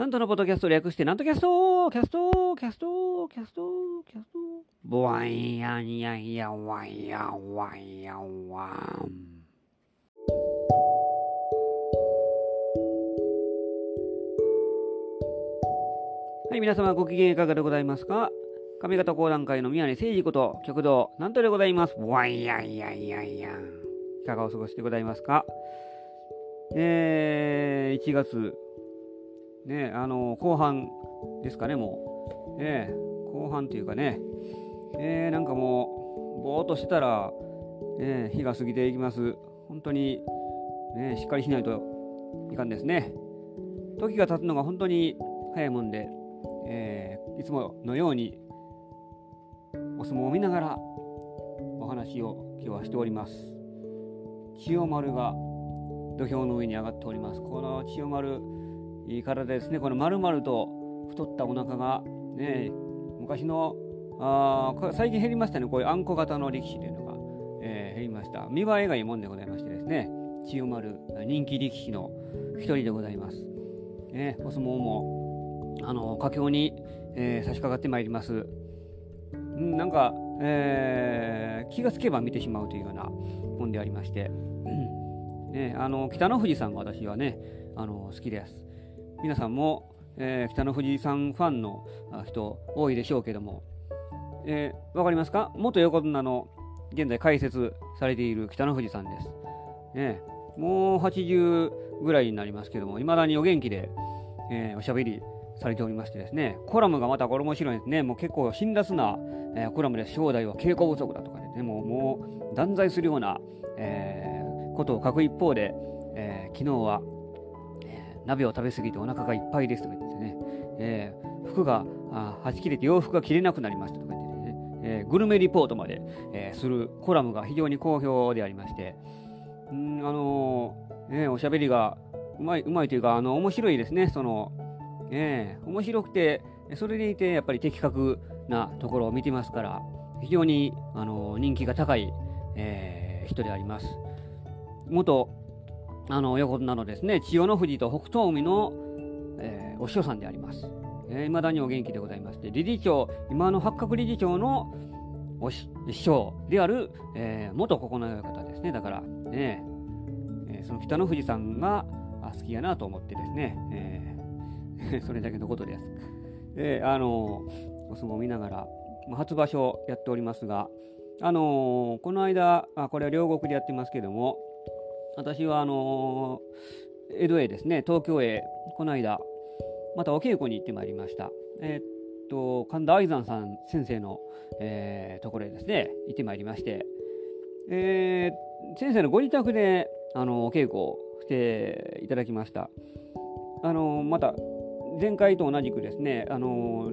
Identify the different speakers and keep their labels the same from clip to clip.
Speaker 1: 南斗のポッドキャスト略して、なんとキャストキャストキャストキャストキャストボワンヤンヤンヤンワンヤンワンヤンワン。はい、皆様ご機嫌いかがでございますか上方講談界の宮根誠司こと旭堂南斗でございます。ワンヤンヤンヤンヤン。いかがお過ごしでございますかえー、1月、ね、あの、後半ですかね、もう。え、後半というかね、えー、なんかもう、ぼーっとしてたら、え、日が過ぎていきます。本当に、ね、しっかりしないといかんですね。時が経つのが本当に早いもんで、えー、いつものようにお相撲を見ながらお話を今日はしております。千代丸が土俵の上に上がっております。この千代丸、いい体ですね。この丸々と太ったお腹が、ね、昔のあ最近減りましたね。こういうあんこ型の力士というのが、えー、減りました。見栄えがいいもんでございましてですね。千代丸、人気力士の一人でございます。ね、お相撲も、あの、佳境に、えー、差し掛かってまいります。んなんか、えー、気がつけば見てしまうというようなもんでありまして、ね、あの北の富士さんが私はねあの好きです皆さんも、えー、北の富士さんファンの人多いでしょうけども、えー、分かりますか？元横綱の現在解説されている北の富士さんです、ね、もう80ぐらいになりますけどもいまだにお元気で、えー、おしゃべりされておりましてですね。コラムがまたこれ面白いですね。もう結構辛辣な、えー、コラムで正代は稽古不足だとかね。もうもう断罪するような、えーことを書く一方で、えー、昨日は、鍋を食べ過ぎてお腹がいっぱいですとか言ってね、えー、服がはち切れて洋服が着れなくなりましたとか言ってね、えグルメリポートまで、えするコラムが非常に好評でありまして、んあのね、おしゃべりがうまいうまいというか、あの面白いですね、その、えー、面白くて、それでいてやっぱり的確なところを見てますから、非常に、あの人気が高い、えー、人であります。元あの横綱のですね千代の富士と北東海の、えー、お師匠さんであります。えー、だにお元気でございまして、理事長、今の八角理事長のお師匠である、えー、元九重親方ですね。だから、ね、えー、その北の富士さんが好きやなと思ってですね、えー、それだけのことです。えー、あのお相撲を見ながら、初場所やっておりますが、あのー、この間あ、これは両国でやってますけども、私はあの江戸へですね東京へこの間またお稽古に行ってまいりました。えー、っと神田愛山さん先生の、えー、ところへですね行ってまいりまして、えー、先生のご自宅であのお稽古をしていただきました。あのまた前回と同じくですねあの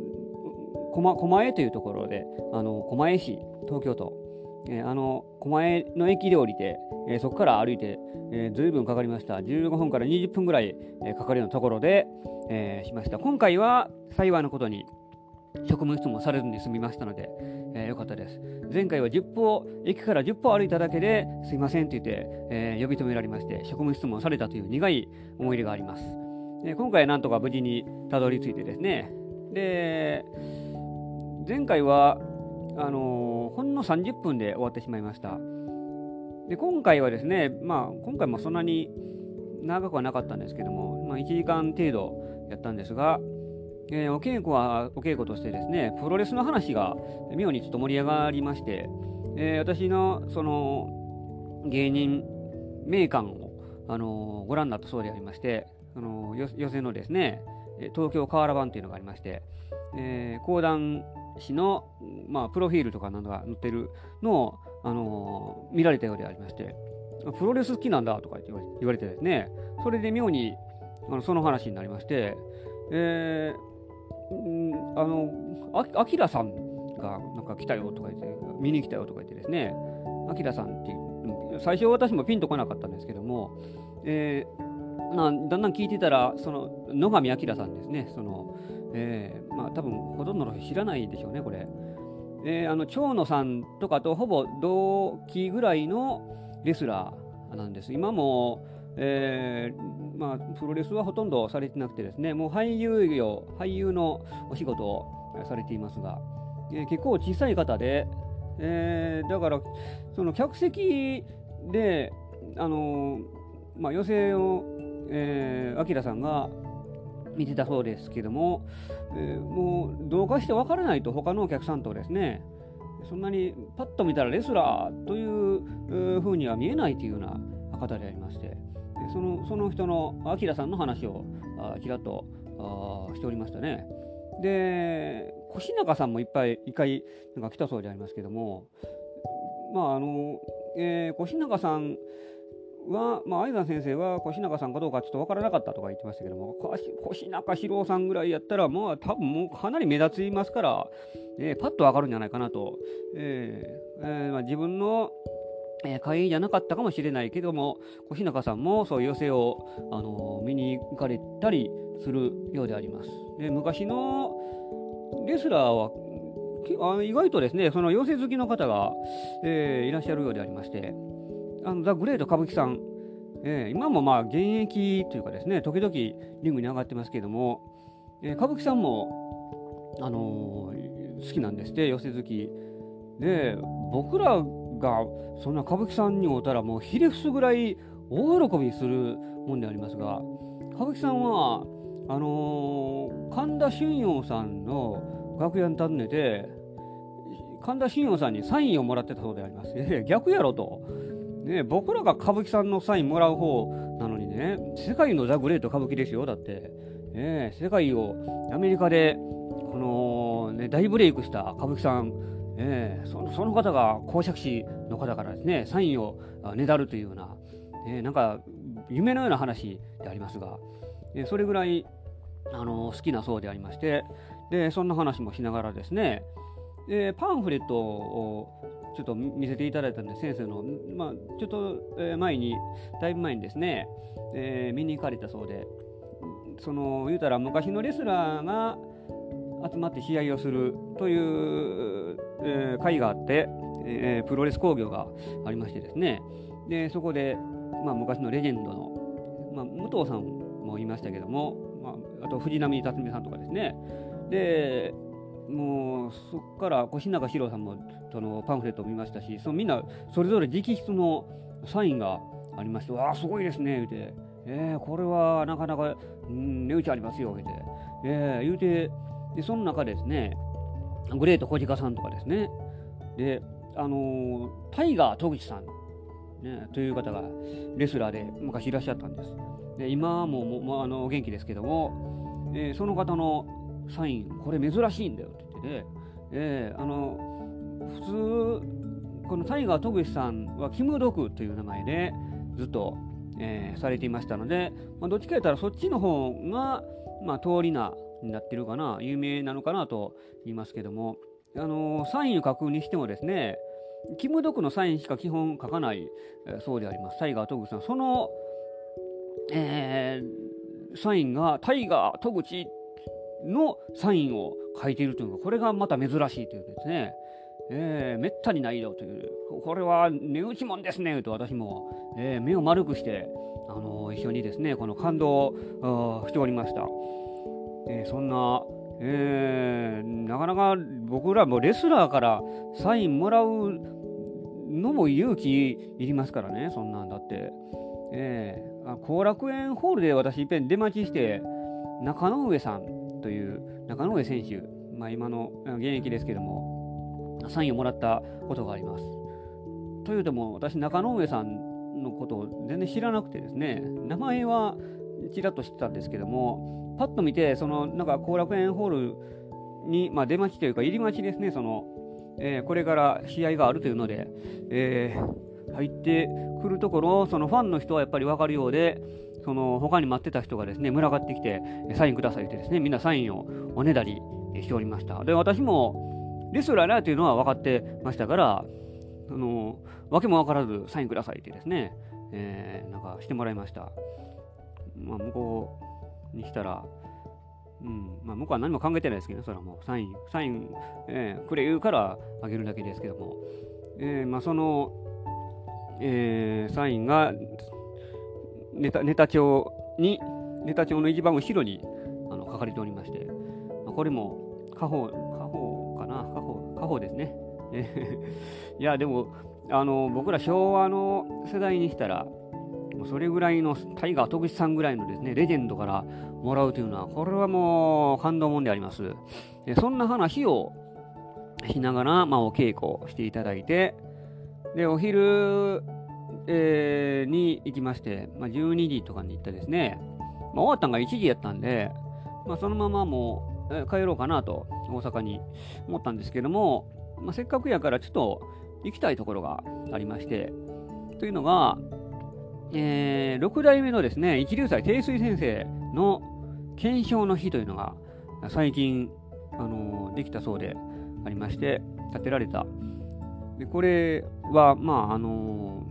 Speaker 1: 狛狛江というところであの狛江市東京都えー、あの狛江の駅で降りて、えー、そこから歩いて、えー、ずいぶんかかりました。15分から20分ぐらい、え、かかるようなところで、え、しました。今回は幸いなことに職務質問されずに済みましたので、えー、よかったです。前回は10歩駅から10歩歩いただけですいませんって言って、え、呼び止められまして職務質問されたという苦い思い出があります、今回はなんとか無事にたどり着いてですね。で前回はあのー、ほんの30分で終わってしまいました。で今回はですね、まあ、今回もそんなに長くはなかったんですけども、まあ、1時間程度やったんですが、えー、お稽古はお稽古としてですね、プロレスの話が妙にちょっと盛り上がりまして、えー、私のその芸人名鑑を、あのー、ご覧になったそうでありまして、あの予選のですね、東京河原版というのがありまして、えー、講談師の、まあ、プロフィールとかなどが載ってるのを、あのー、見られたようでありまして、プロレス好きなんだとか言われてですね、それで妙にあのその話になりまして、えー、あの、あきらさんがなんか来たよとか言って、見に来たよとか言ってですね、あきらさんっていう、最初私もピンとこなかったんですけども、えー、なだんだん聞いてたら、その野上明さんですね、その、えー、まあ多分ほとんどの人知らないでしょうね、これ。えー、あの長野さんとかとほぼ同期ぐらいのレスラーなんです。今も、えー、まあ、プロレスはほとんどされてなくてですね、もう俳優業、俳優のお仕事をされていますが、えー、結構小さい方で、え、だから、その客席で、あのまあ、寄席を、えー、明さんが見てたそうですけども、えー、もうどうかして分からないと他のお客さんとですねそんなにパッと見たらレスラーというふうには見えないというような方でありましてそのその人の明さんの話をちらっとしておりましたね。で越中さんもいっぱい一回なんか来たそうでありますけどもまああの、えー、越中さんは、まあ、相先生は越中さんかどうかちょっと分からなかったとか言ってましたけども、越中史郎さんぐらいやったら、まあ、多分もうかなり目立ちますから、えー、パッと分かるんじゃないかなと、えーえーまあ、自分の、えー、会員じゃなかったかもしれないけども、越中さんもそういう寄席を、あの、見に行かれたりするようであります。で昔のレスラーはあ意外とですね、その寄席好きの方が、えー、いらっしゃるようでありまして、あのザ・グレート歌舞伎さん、えー、今もまあ現役というかですね、時々リングに上がってますけども、えー、歌舞伎さんも、あのー、好きなんですって、寄せ好き。で、僕らがそんな歌舞伎さんに会うたら、もうひれ伏すぐらい大喜びするもんでありますが、歌舞伎さんは、あの神田俊陽さんの楽屋に訪ねて、神田俊陽さんにサインをもらってたそうであります。逆やろと。ね、僕らが歌舞伎さんのサインもらう方なのにね、世界のザ・グレート歌舞伎ですよ、だって。ね、世界をアメリカで、この、ね、大ブレイクした歌舞伎さん、え、そのその方が公爵士の方からですね、サインをねだるというような、え、なんか夢のような話でありますが、え、それぐらい、あの好きなそうでありまして、で、そんな話もしながらですね、でパンフレットをちょっと見せていただいたんで先生の、まあ、ちょっと前にだいぶ前にですね、えー、見に行かれたそうでその言うたら昔のレスラーが集まって試合をするという、えー、会があって、えー、プロレス工業がありましてですね。でそこで、まあ、昔のレジェンドの、まあ、武藤さんもいましたけども、まあ、あと藤波辰巳さんとかですね。でもうそこから越中史郎さんもそのパンフレットを見ましたしそのみんなそれぞれ直筆のサインがありまして「わあすごいですね」言うて「えー、これはなかなか、うん、値打ちありますよ」言うて、えー、言うてでその中ですねグレート小鹿さんとかですねであのー、タイガー戸口さん、ね、という方がレスラーで昔いらっしゃったんです。で今もももあの元気ですけども、えー、その方のサインこれ珍しいんだよって言ってね、えー、あの普通このタイガー・トグシさんはキム・ドクという名前でずっと、えー、されていましたので、まあ、どっちか言ったらそっちの方が、まあ、通り名になってるかな有名なのかなと言いますけども、あの、サインを書くにしてもですねキム・ドクのサインしか基本書かない、えー、そうであります。タイガー・トグシさん。その、えー、サインがタイガー・トグチのサインを書いているというのがこれがまた珍しいというですね、えー、めったにないよという。これは値打ちもんですねと私も、えー、目を丸くして、あのー、一緒にですねこの感動をしておりました、えー、そんな、えー、なかなか僕らもレスラーからサインもらうのも勇気いりますからねそんなんだって、えー、後楽園ホールで私いっぺん出待ちして中野上さんという中野上選手、まあ、今の現役ですけども、サインをもらったことがあります。というとも、私、中野上さんのことを全然知らなくてですね、名前はちらっと知ってたんですけども、パッと見て、そのなんか後楽園ホールに、まあ、出待ちというか、入り待ちですね、その、えー、これから試合があるというので、えー、入ってくるところ、そのファンの人はやっぱり分かるようで、その他に待ってた人がですね、群がってきて、サインくださいってですね、みんなサインをおねだりしておりました。で、私もレスラーだというのは分かってましたから、あの、わけも分からずサインくださいってですね、えー、なんかしてもらいました。まあ、向こうにしたら、うんまあ、向こうは何も考えてないですけど、ね、それはもうサイン、サイン、えー、くれ言うからあげるだけですけども、えーまあ、その、えー、サインがネタネタ帳に、ネタ帳の一番後ろにあの書かれておりまして、まあ、これも家宝、家宝かな、家宝、家宝ですね。いや、でも、あの僕ら昭和の世代にしたら、それぐらいのタイガー徳志さんぐらいのですね、レジェンドからもらうというのは、これはもう感動もんであります。そんな話をしながら、まあ、お稽古していただいて、で、お昼、えー、に行きまして、まあ、12時とかに行ってですね、まあ、終わったのが1時やったんで、まあ、そのままもう、えー、帰ろうかなと、大阪に思ったんですけども、まあ、せっかくやからちょっと行きたいところがありまして、というのが、えー、6代目のですね、一流祭定水先生の検証の日というのが最近、あのー、できたそうでありまして、建てられた。でこれは、まあ、あの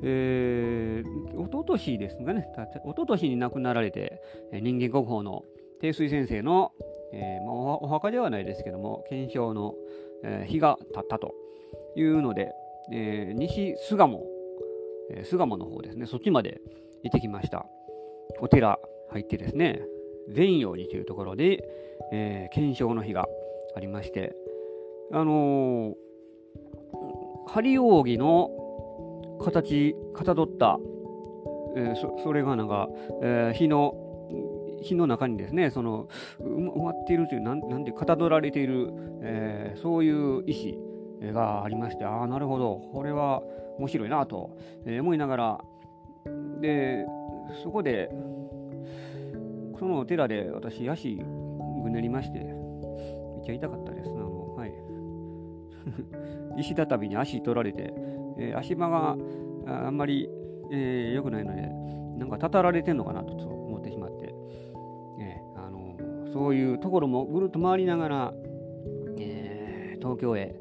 Speaker 1: ー、えー、おととしですかね、おととしに亡くなられて、人間国宝の定水先生の、えーまあ、お墓ではないですけども、検証の、えー、日が経ったというので、えー、西巣鴨、えー、巣鴨の方ですね、そっちまで行ってきました。お寺入ってですね、善陽寺というところで、えー、検証の日がありまして、あのー、針扇の形、かたどった、えー、そそれがなんか、えー、火の火の中にですね、その埋まっているという、なんなんて、かたどられている、えー、そういう石がありまして、ああ、なるほど、これは面白いなと、え、思いながら、で、そこで、そのお寺で私、足ぐねりまして、めっちゃ痛かったです。あのはい、石畳に足取られて、えー、足場があんまり良、えー、くないので、なんかたたられてんのかなと思ってしまって、えー、あのそういうところもぐるっと回りながら、えー、東京へ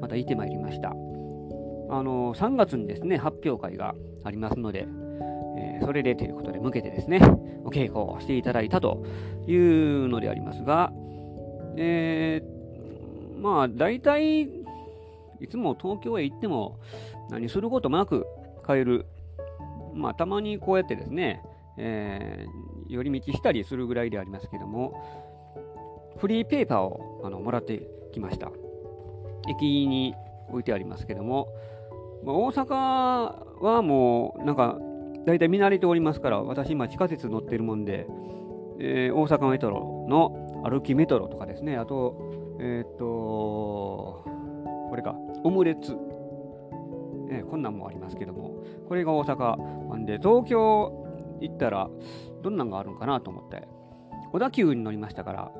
Speaker 1: また行ってまいりました。あの3月にですね、発表会がありますので、えー、それでということで向けてですね、お稽古をしていただいたというのでありますが、えー、まあ大体、いつも東京へ行っても何することもなく帰る。まあたまにこうやってですね、えー、寄り道したりするぐらいでありますけども、フリーペーパーをあのもらってきました。駅に置いてありますけども、まあ、大阪はもうなんか大体見慣れておりますから、私今地下鉄乗ってるもんで、えー、大阪メトロの歩きメトロとかですね、あと、えー、っと、これか、オムレツ、えー、こんなんもありますけども、これが大阪なんで、東京行ったらどんなんがあるんかなと思って、小田急に乗りましたから、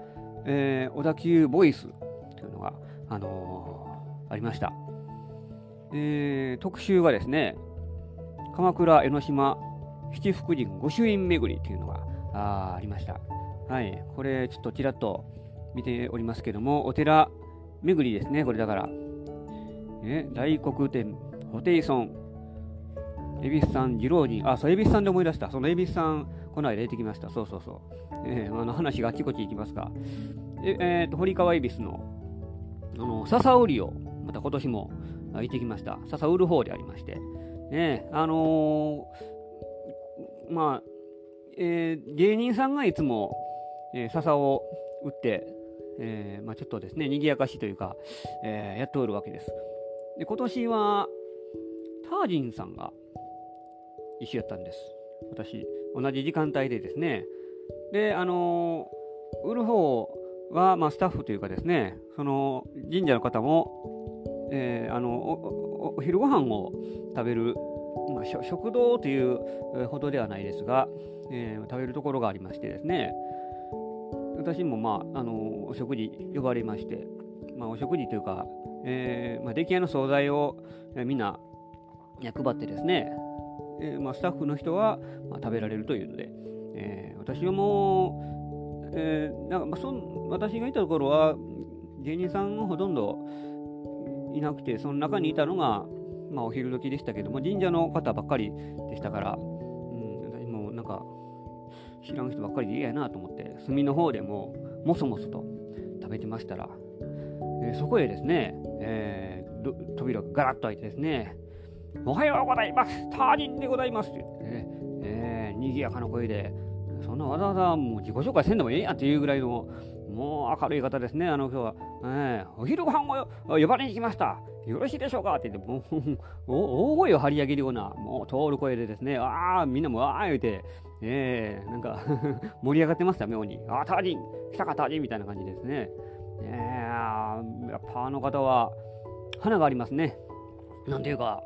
Speaker 1: えー、小田急ボイスというのが、あのー、ありました。えー、特集がですね、鎌倉、江ノ島、七福神御朱印巡りというのがあありました。はい、これちょっとちらっと見ておりますけども、お寺巡りですね、これだから。え大黒天、ホテイソン、恵比寿さん、次郎人、あ、そう、恵比寿さんで思い出した。その恵比寿さん、この間出てきました。そうそうそう。えー、あの話があちこち行きますが、ええー、と堀川恵比寿の、あの、笹売りを、また今年も行ってきました。笹売る方でありまして、ね、あのー、まあ、えー、芸人さんがいつも、えー、笹を打って、えーまあ、ちょっとですね、賑やかしというか、えー、やっておるわけです。で、今年は、タージンさんが一緒やったんです。私、同じ時間帯でですね。で、あのー、売る方は、まあ、スタッフというかですね、その神社の方も、えー、あのお昼ご飯を食べる、まあ、食堂というほどではないですが、えー、食べるところがありましてですね私も、まあ、あのお食事呼ばれまして、まあ、お食事というか、えーまあ、出来合いの惣菜を、みんな配ってですね、えーまあ、スタッフの人は、まあ、食べられるというので、えー、私はもう、えー、なんかまあ、そ私がいたところは芸人さんほとんどいなくてその中にいたのが、まあ、お昼時でしたけども神社の方ばっかりでしたから、うん、私もなんか知らん人ばっかりで嫌やなと思って炭の方でももそもそと食べてましたら、えー、そこへですね、えー、扉がガラッと開いてですねおはようございます。タージンでございます。って言ってね、えー、賑やかな声で、そんなわざわざもう自己紹介せんでもええやんっていうぐらいの、もう明るい方ですね、あの人は。えー、お昼ご飯を呼ばれに来ました。よろしいでしょうか？って言って、もう大声を張り上げるような、もう通る声でですね、ああ、みんなもああ言うて、えー、なんか 盛り上がってました、妙に。ああ、タージン来たか、タージンみたいな感じですね。えー、やっぱあの方は、花がありますね。なんていうか、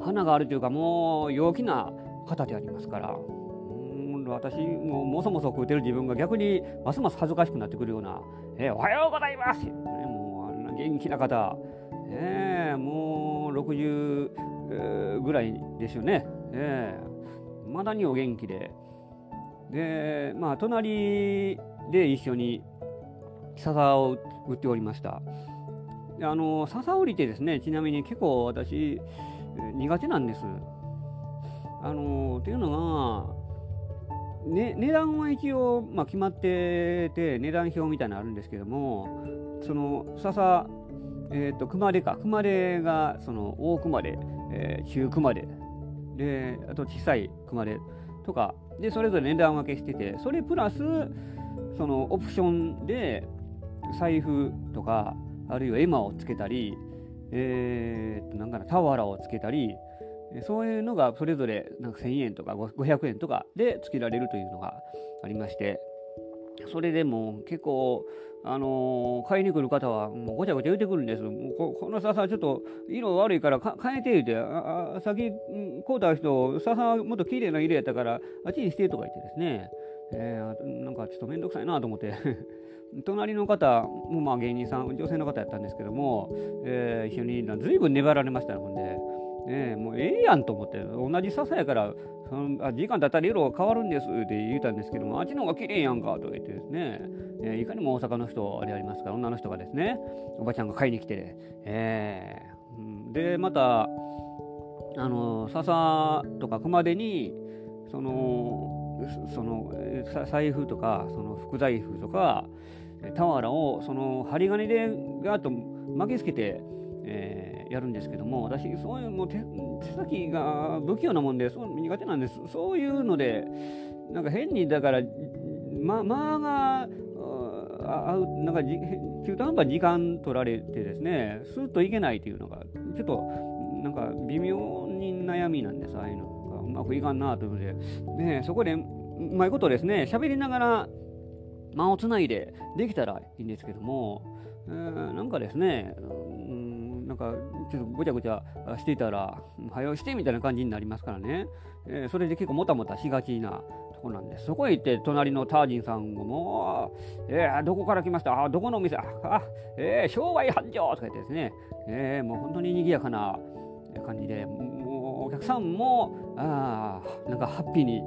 Speaker 1: 花があるというか、もう陽気な方でありますから。私ももそもそ食うてる自分が逆にますます恥ずかしくなってくるような「えー、おはようございます!」ね、もうあんな元気な方、えー、もう60、えー、ぐらいですよね、えー、まだにお元気ででまあ隣で一緒に笹を売っておりました。あの笹売りってですねちなみに結構私苦手なんです。あのっていうのが、ね、値段は一応、まあ、決まってて値段表みたいなのあるんですけどもその笹えーと、熊手か。熊手がその大熊手、えー、中熊手。であと小さい熊手とか。でそれぞれ値段分けしててそれプラスそのオプションで財布とかあるいは絵馬をつけたり、えー、となんかな俵をつけたりそういうのがそれぞれなんか1000円とか500円とかでつけられるというのがありましてそれでも結構あのー、買いに来る方はもうごちゃごちゃ言うてくるんです。もうここの笹ちょっと色悪いから変えて言うて、ああ先買うた人、笹もっと綺麗な色やったからあっちにしてとか言ってですね、えー、なんかちょっとめんどくさいなと思って。隣の方もまあ芸人さん、女性の方やったんですけども、えー、一緒にずいぶん粘られましたので、ね、もうええやんと思って、同じ笹やからそのあ時間経ったら色が変わるんですって言ったんですけども、あっちの方が綺麗やんかと言ってですね、えー、いかにも大阪の人あれありますから、女の人がですね、おばちゃんが買いに来て、えー、で、また、あの笹とか熊手に、その、その財布とか、その福財布とか、俵をその針金でガーッと巻きつけて、えー、やるんですけども私そういうもう手先が不器用なもんでそう苦手なんです。そういうのでなんか変にだからま間があなんか中途半端に時間取られてですねスーッといけないっていうのがちょっとなんか微妙に悩みなんですああいうのがうまくいかんなというので、ね、そこでうまいことですね喋りながら間をつないでできたらいいんですけども、えー、なんかですね、なんかちょっとごちゃごちゃしていたら、早押してみたいな感じになりますからね、えー、それで結構もたもたしがちなとこなんです。そこへ行って、隣のタージンさんも、えー、どこから来ました？あ、どこのお店？あ、えー、商売繁盛とか言ってですね、えー、もう本当に賑やかな感じで、もうお客さんも、あなんかハッピーに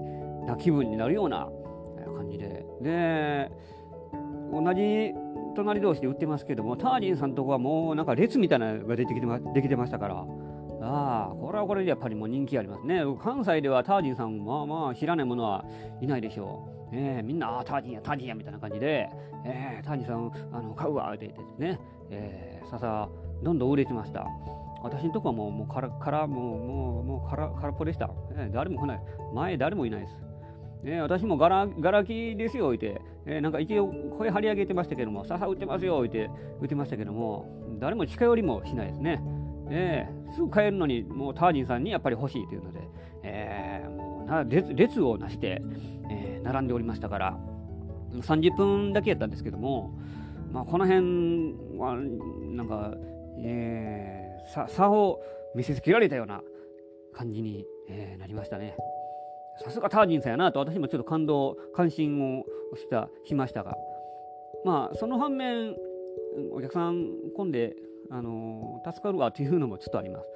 Speaker 1: な気分になるようなじで、で、同じ隣同士で売ってますけども、タージンさんとこはもうなんか列みたいなのが出てきてまできてましたから、ああ、これはこれでやっぱりもう人気ありますね。関西ではタージンさん、まあまあ知らないものはいないでしょう。えー、みんな、あタージンや、タージンやみたいな感じで、えー、タージンさん、あの買うわって言ってね、えー、さどんどん売れてました。私のとこはもう、もうから、から、もう、もう、もう、から、空っぽでした。えー、誰も来ない。前、誰もいないです。ね、私もガラガラキですよ、言って、えー、なんか一応声張り上げてましたけども、笹売ってますよ、言って、売ってましたけども、誰も近寄りもしないですね。えー、すぐ帰るのに、もうタージンさんにやっぱり欲しいというので、えー、もうな列列をなして、えー、並んでおりましたから、30分だけやったんですけども、まあ、この辺は、なんか、えー、差を見せつけられたような感じに、えー、なりましたね。さすがタージンさんやなと私もちょっと感動関心をしたしましたがまあその反面お客さん混んであの助かるわっていうのもちょっとあります。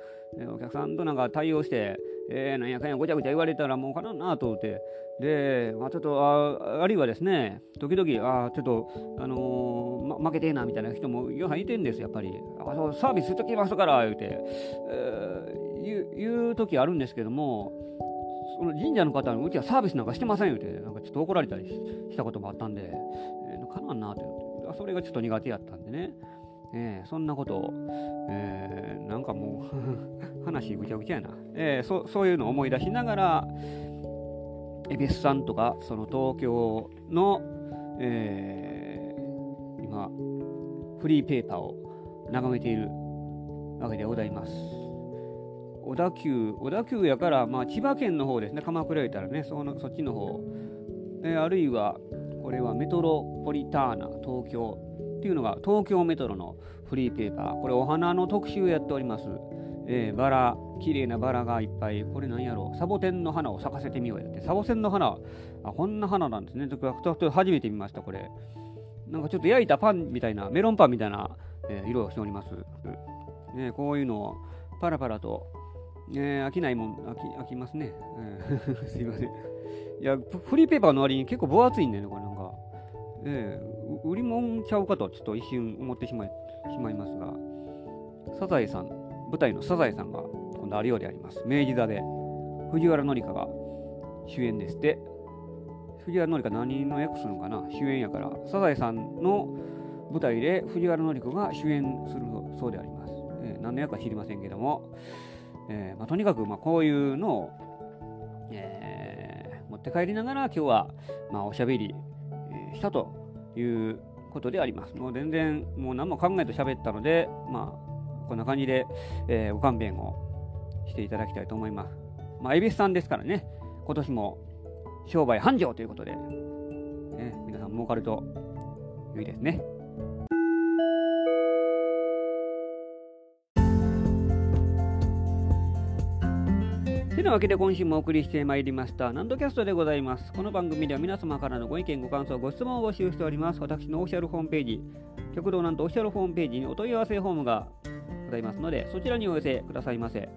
Speaker 1: お客さんとなんか対応して、えー、なんやかんやごちゃごちゃ言われたらもうかななと思って、で、まあ、ちょっとあ、あるいはですね、時々、あちょっと、あのー、ま、負けてえなみたいな人もよはいてんです、やっぱり。あそうサービスしときますから、言うて、えー、言う時あるんですけども、その神社の方にうちはサービスなんかしてませんよって、なんかちょっと怒られたりしたこともあったんで、えー、かなんなって、それがちょっと苦手やったんでね。えー、そんなことを、えー、なんかもう 話ぐちゃぐちゃやな、えーそ、そういうのを思い出しながら、恵比寿さんとか、その東京の、えー、今、フリーペーパーを眺めているわけでございます。小田急、小田急やから、まあ、千葉県の方ですね、鎌倉行ったらね、そのそっちの方、え、あるいは、これはメトロポリターナ東京っていうのが東京メトロのフリーペーパー。これお花の特集やっております。えー、バラ、綺麗なバラがいっぱい。これ何やろうサボテンの花を咲かせてみようやって。サボテンの花、あ、こんな花なんですね。初めて見ました、これ。なんかちょっと焼いたパンみたいな、メロンパンみたいな、えー、色をしております。ね、こういうのをパラパラと、ね、飽きないもん、飽き飽きますね。すいません。いや、フリーペーパーの割に結構分厚いんだよね、これなんか。えー、売り物ちゃうかとちょっと一瞬思ってしまいしまいますが、サザエさん、舞台のサザエさんが今度あるようであります。明治座で藤原紀香が主演ですって。藤原紀香何の役するのかな？主演やから、サザエさんの舞台で藤原紀子が主演するそうであります。えー、何の役か知りませんけども、えーまあ、とにかくまあこういうのを、えー、持って帰りながら今日はまあおしゃべり、したということであります。もう全然もう何も考えて喋ったので、まあこんな感じで、えー、ご勘弁をしていただきたいと思います。まあ、恵比寿さんですからね、今年も商売繁盛ということで、ね、皆さん儲かると良いですね。なわけで今週もお送りしてまいりました、ナンドキャストでございます。この番組では皆様からのご意見、ご感想、ご質問を募集しております。私のオフィシャルホームページ、極道なんとオフィシャルホームページにお問い合わせフォームがございますので、そちらにお寄せくださいませ。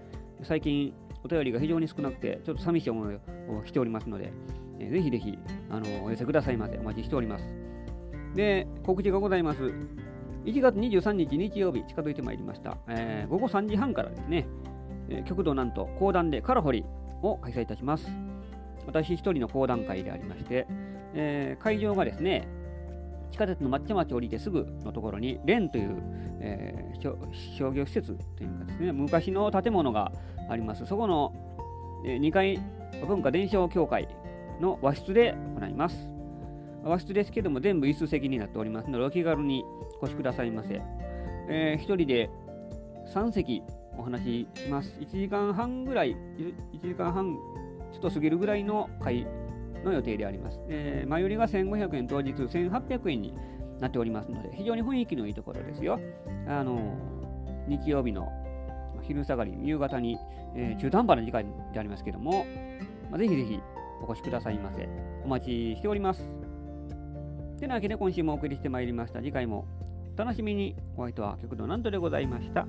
Speaker 1: 最近、お便りが非常に少なくて、ちょっと寂しい思いをしておりますので、えぜひぜひあのお寄せくださいませ。お待ちしております。で、告知がございます。1月23日日曜日、近づいてまいりました。えー、午後3時半からですね、え、極道なんと講談でカラホリを開催いたします。私一人の講談会でありまして、えー、会場がですね、地下鉄の抹茶町降りてすぐのところに、蓮という、えー、商業施設というかですね、昔の建物があります。そこの、え、2階文化伝承協会の和室で行います。和室ですけども、全部椅子席になっておりますので、お気軽にお越しくださいませ。えー、1人で3席お話しします。1時間半ぐらい、1時間半ちょっと過ぎるぐらいの会の予定であります。えー、前売りが1500円、当日1800円になっておりますので、非常に雰囲気のいいところですよ。あの、日曜日の昼下がり、夕方に、えー、中途半端な時間でありますけども、まあ、ぜひぜひお越しくださいませ。お待ちしております。てなわけで今週もお送りしてまいりました。次回もお楽しみに。お相手は極度なんとでございました。